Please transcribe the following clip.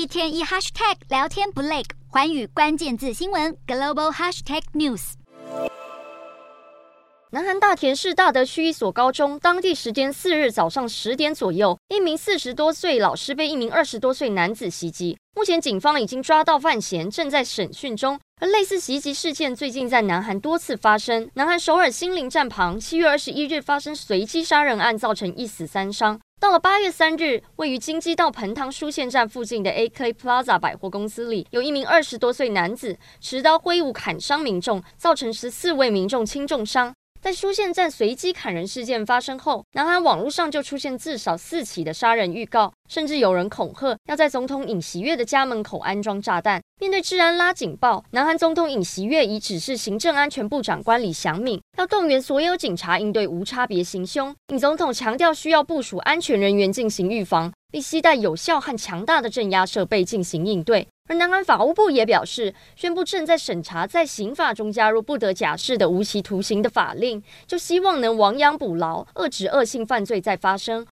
一天一 hashtag 聊天不累，环宇关键字新闻 global hashtag news。南韩大田市大德区一所高中，当地时间四日早上十点左右，一名四十多岁老师被一名二十多岁男子袭击。目前警方已经抓到犯嫌，正在审讯中。而类似袭击事件最近在南韩多次发生。南韩首尔新林站旁，七月二十一日发生随机杀人案，造成一死三伤。到了八月三日，位于京畿道盆塘书线站附近的 AK Plaza 百货公司里，有一名二十多岁男子持刀挥舞砍伤民众，造成十四位民众轻重伤。在书线站随机砍人事件发生后，南韩网络上就出现至少四起的杀人预告，甚至有人恐吓要在总统尹锡悦的家门口安装炸弹。面对治安拉警报，南韩总统尹锡悦已指示行政安全部长官李祥敏要动员所有警察应对无差别行凶。尹总统强调需要部署安全人员进行预防，并携带有效和强大的镇压设备进行应对。而南安法务部也表示，宣布正在审查在刑法中加入不得假释的无期徒刑的法令，就希望能亡羊补牢，遏制恶性犯罪再发生。